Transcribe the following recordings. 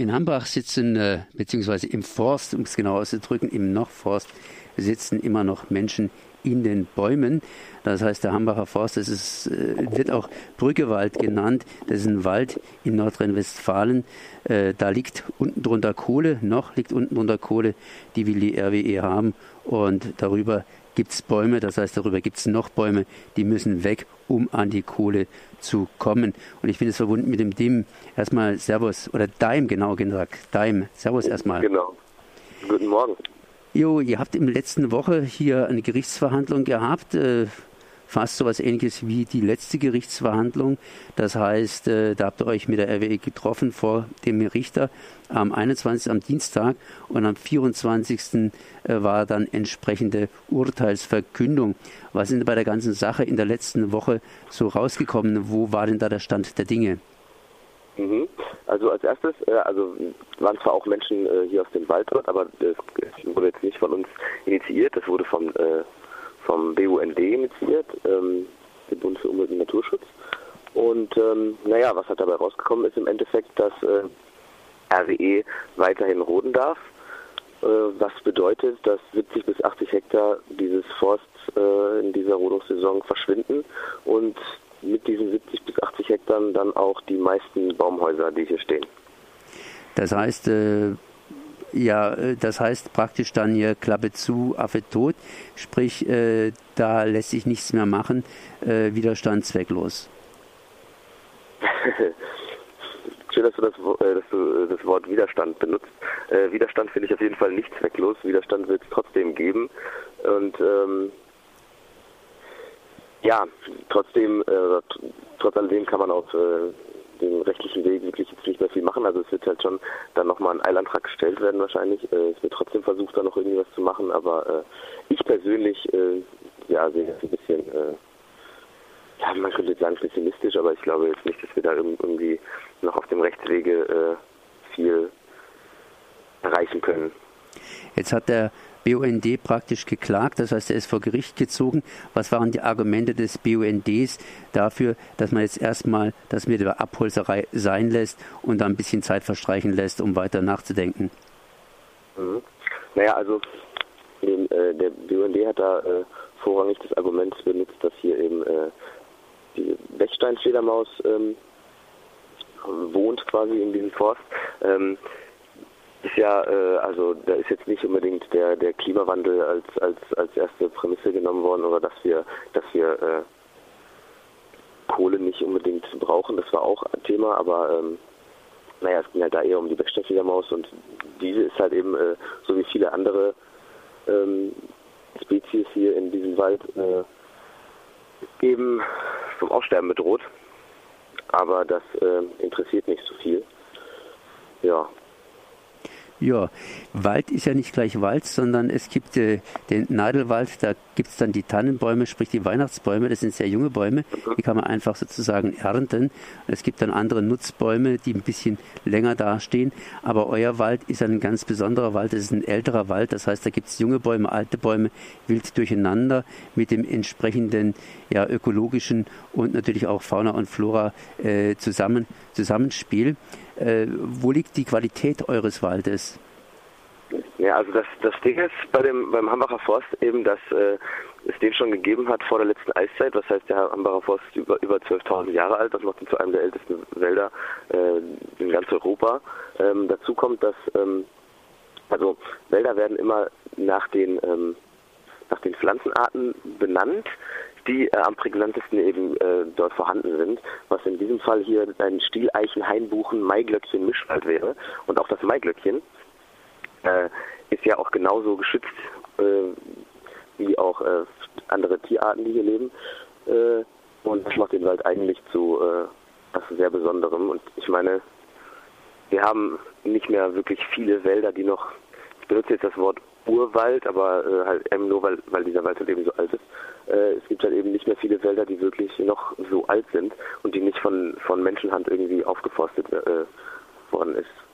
In Hambach sitzen, äh, beziehungsweise im Forst, um es genau auszudrücken, im Nochforst sitzen immer noch Menschen in den Bäumen. Das heißt, der Hambacher Forst, das ist, äh, wird auch Brüggewald genannt. Das ist ein Wald in Nordrhein-Westfalen. Äh, da liegt unten drunter Kohle, noch liegt unten drunter Kohle, die will die RWE haben. Und darüber gibt es Bäume, das heißt, darüber gibt es noch Bäume, die müssen weg, um an die Kohle zu kommen. Und ich bin es verbunden mit dem DIM. Erstmal Servus, oder Daim genau gesagt. Daim, Servus erstmal. Genau. Guten Morgen. Jo, ihr habt in der letzten Woche hier eine Gerichtsverhandlung gehabt. Äh, fast so etwas ähnliches wie die letzte Gerichtsverhandlung. Das heißt, äh, da habt ihr euch mit der RWE getroffen vor dem Richter am 21. am Dienstag und am 24. Äh, war dann entsprechende Urteilsverkündung. Was denn bei der ganzen Sache in der letzten Woche so rausgekommen? Wo war denn da der Stand der Dinge? Mhm. Also als erstes, äh, also waren zwar auch Menschen hier aus dem Wald dort, aber das wurde jetzt nicht von uns initiiert, das wurde vom, vom BUND initiiert, ähm, dem Bund für Umwelt und Naturschutz. Und ähm, naja, was halt dabei rausgekommen ist im Endeffekt, dass äh, RWE weiterhin roden darf, äh, was bedeutet, dass 70 bis 80 Hektar dieses Forsts äh, in dieser Rodungssaison verschwinden und mit diesen 70 bis 80 Hektar dann auch die meisten Baumhäuser, die hier stehen. Das heißt, äh, ja, äh, das heißt praktisch dann hier Klappe zu, Affe tot, sprich, äh, da lässt sich nichts mehr machen, äh, Widerstand zwecklos. Schön, dass du, das, äh, dass du das Wort Widerstand benutzt. Äh, Widerstand finde ich auf jeden Fall nicht zwecklos. Widerstand wird es trotzdem geben. Und ähm, ja, trotzdem, äh, trotz alledem kann man auf äh, dem rechtlichen Weg wirklich jetzt nicht mehr viel machen. Also es wird halt schon dann nochmal ein Eilantrag gestellt werden wahrscheinlich. Äh, es wird trotzdem versucht, da noch irgendwie was zu machen, aber äh, ich persönlich äh, ja, sehe das ein bisschen, äh, ja, man könnte jetzt sagen pessimistisch, aber ich glaube jetzt nicht, dass wir da irgendwie noch auf dem Rechtswege äh, viel erreichen können. Jetzt hat der BUND praktisch geklagt, das heißt, er ist vor Gericht gezogen. Was waren die Argumente des BUNDs dafür, dass man jetzt erstmal das mit der Abholzerei sein lässt und dann ein bisschen Zeit verstreichen lässt, um weiter nachzudenken? Mhm. Naja, also äh, der BUND hat da äh, vorrangig das Argument benutzt, dass hier eben äh, die Bechsteinfledermaus ähm, wohnt quasi in diesem Forst. Ähm, ist ja, äh, also da ist jetzt nicht unbedingt der, der Klimawandel als, als, als erste Prämisse genommen worden oder dass wir, dass wir äh, Kohle nicht unbedingt brauchen, das war auch ein Thema, aber ähm, naja, es ging halt da eher um die Becksteinfledermaus und diese ist halt eben, äh, so wie viele andere ähm, Spezies hier in diesem Wald, äh, eben vom Aussterben bedroht. Aber das äh, interessiert nicht so viel. Ja, ja, Wald ist ja nicht gleich Wald, sondern es gibt äh, den Nadelwald, da gibt es dann die Tannenbäume, sprich die Weihnachtsbäume, das sind sehr junge Bäume, die kann man einfach sozusagen ernten. Es gibt dann andere Nutzbäume, die ein bisschen länger dastehen, aber euer Wald ist ein ganz besonderer Wald, es ist ein älterer Wald, das heißt, da gibt es junge Bäume, alte Bäume, wild durcheinander mit dem entsprechenden ja, ökologischen und natürlich auch Fauna und Flora äh, zusammen, Zusammenspiel. Äh, wo liegt die Qualität eures Waldes? Ja, also das, das Ding ist bei dem, beim Hambacher Forst eben, dass äh, es den schon gegeben hat vor der letzten Eiszeit. Was heißt, der Hambacher Forst ist über, über 12.000 Jahre alt. Das macht ihn zu einem der ältesten Wälder äh, in ganz Europa. Ähm, dazu kommt, dass ähm, also Wälder werden immer nach den ähm, nach den Pflanzenarten benannt die äh, am prägnantesten eben äh, dort vorhanden sind, was in diesem Fall hier ein Stieleichen, Hainbuchen, Maiglöckchen, Mischwald wäre. Und auch das Maiglöckchen äh, ist ja auch genauso geschützt äh, wie auch äh, andere Tierarten, die hier leben. Äh, und das macht den Wald eigentlich zu was sehr Besonderem. Und ich meine, wir haben nicht mehr wirklich viele Wälder, die noch, ich benutze jetzt das Wort Urwald, aber äh, halt eben nur, weil, weil dieser Wald halt eben so alt ist. Äh, es gibt halt eben nicht mehr viele Wälder, die wirklich noch so alt sind und die nicht von, von Menschenhand irgendwie aufgeforstet äh, worden ist.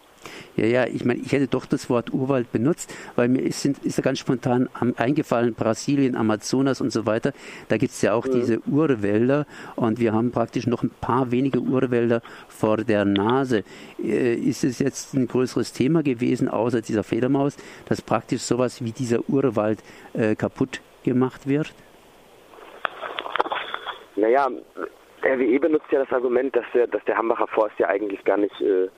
Ja, ja, ich meine, ich hätte doch das Wort Urwald benutzt, weil mir ist, ist ja ganz spontan eingefallen, Brasilien, Amazonas und so weiter. Da gibt es ja auch mhm. diese Urwälder und wir haben praktisch noch ein paar wenige Urwälder vor der Nase. Äh, ist es jetzt ein größeres Thema gewesen, außer dieser Fledermaus, dass praktisch sowas wie dieser Urwald äh, kaputt gemacht wird? Naja, RWE benutzt ja das Argument, dass der, dass der Hambacher Forst ja eigentlich gar nicht äh,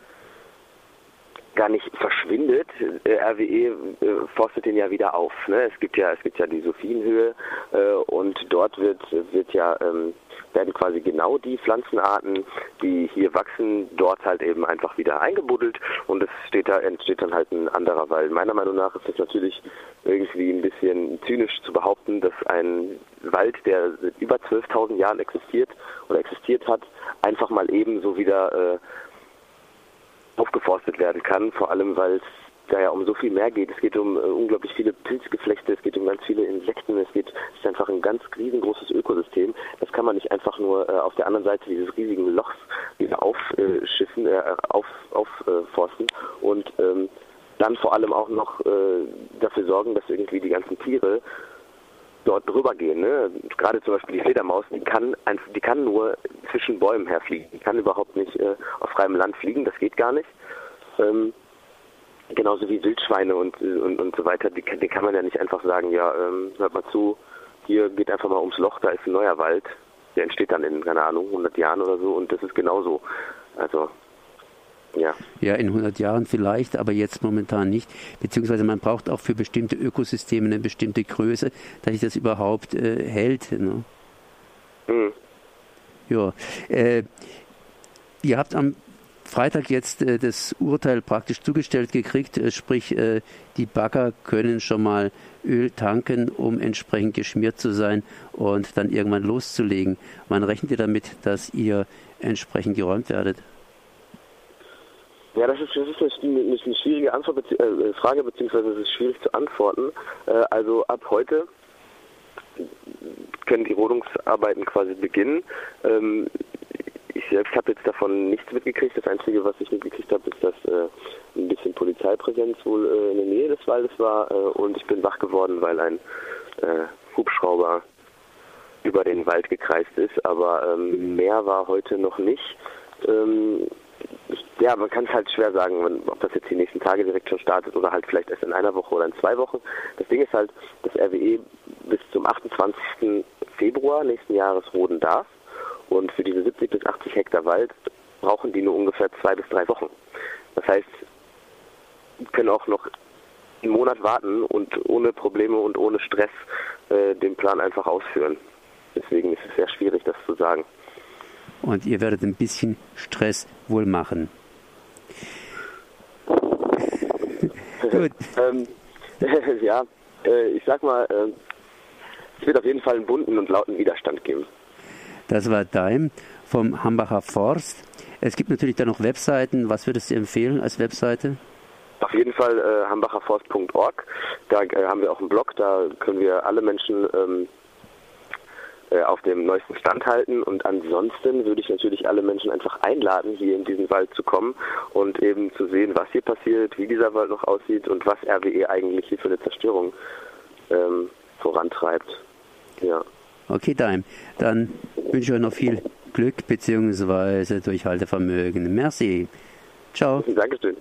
gar nicht verschwindet. Äh, RWE äh, forstet den ja wieder auf. Ne? Es gibt ja, es gibt ja die Sophienhöhe äh, und dort wird, wird ja, ähm, werden quasi genau die Pflanzenarten, die hier wachsen, dort halt eben einfach wieder eingebuddelt und es steht da, entsteht dann halt ein anderer Wald. Meiner Meinung nach ist es natürlich irgendwie ein bisschen zynisch zu behaupten, dass ein Wald, der seit über 12.000 Jahren existiert oder existiert hat, einfach mal ebenso wieder äh, aufgeforstet werden kann, vor allem weil es da ja um so viel mehr geht. Es geht um äh, unglaublich viele Pilzgeflechte, es geht um ganz viele Insekten, es geht, es ist einfach ein ganz riesengroßes Ökosystem. Das kann man nicht einfach nur äh, auf der anderen Seite dieses riesigen Lochs wieder aufschiffen, äh, auf, aufforsten und ähm, dann vor allem auch noch äh, dafür sorgen, dass irgendwie die ganzen Tiere dort drüber gehen. Ne? Gerade zum Beispiel die Fledermaus, die kann, die kann nur zwischen Bäumen herfliegen. Die kann überhaupt nicht äh, auf freiem Land fliegen, das geht gar nicht. Ähm, genauso wie Wildschweine und, und, und so weiter, die, die kann man ja nicht einfach sagen, ja, ähm, hört mal zu, hier geht einfach mal ums Loch, da ist ein neuer Wald. Der entsteht dann in, keine Ahnung, 100 Jahren oder so und das ist genauso. Also ja. ja, in 100 Jahren vielleicht, aber jetzt momentan nicht. Beziehungsweise man braucht auch für bestimmte Ökosysteme eine bestimmte Größe, dass sich das überhaupt äh, hält. Ne? Mhm. Ja. Äh, ihr habt am Freitag jetzt äh, das Urteil praktisch zugestellt gekriegt, äh, sprich äh, die Bagger können schon mal Öl tanken, um entsprechend geschmiert zu sein und dann irgendwann loszulegen. Wann rechnet ihr damit, dass ihr entsprechend geräumt werdet? Ja, das ist, das ist eine, eine schwierige Antwort, äh, Frage, beziehungsweise es ist schwierig zu antworten. Äh, also ab heute können die Rodungsarbeiten quasi beginnen. Ähm, ich selbst habe jetzt davon nichts mitgekriegt. Das Einzige, was ich mitgekriegt habe, ist, dass äh, ein bisschen Polizeipräsenz wohl äh, in der Nähe des Waldes war äh, und ich bin wach geworden, weil ein äh, Hubschrauber über den Wald gekreist ist. Aber ähm, mehr war heute noch nicht. Ähm, ja, man kann es halt schwer sagen, ob das jetzt die nächsten Tage direkt schon startet oder halt vielleicht erst in einer Woche oder in zwei Wochen. Das Ding ist halt, dass RWE bis zum 28. Februar nächsten Jahres roden darf. Und für diese 70 bis 80 Hektar Wald brauchen die nur ungefähr zwei bis drei Wochen. Das heißt, können auch noch einen Monat warten und ohne Probleme und ohne Stress äh, den Plan einfach ausführen. Deswegen ist es sehr schwierig, das zu sagen. Und ihr werdet ein bisschen Stress wohl machen. Gut. ähm, ja, äh, ich sag mal, äh, es wird auf jeden Fall einen bunten und lauten Widerstand geben. Das war Daim vom Hambacher Forst. Es gibt natürlich da noch Webseiten. Was würdest du empfehlen als Webseite? Auf jeden Fall äh, hambacherforst.org. Da äh, haben wir auch einen Blog, da können wir alle Menschen ähm, äh, auf dem neuesten Stand halten. Und ansonsten würde ich natürlich alle Menschen einfach einladen, hier in diesen Wald zu kommen und eben zu sehen, was hier passiert, wie dieser Wald noch aussieht und was RWE eigentlich hier für eine Zerstörung ähm, vorantreibt. Ja. Okay, Daim. Dann wünsche ich euch noch viel Glück bzw. Durchhaltevermögen. Merci. Ciao. Dankeschön.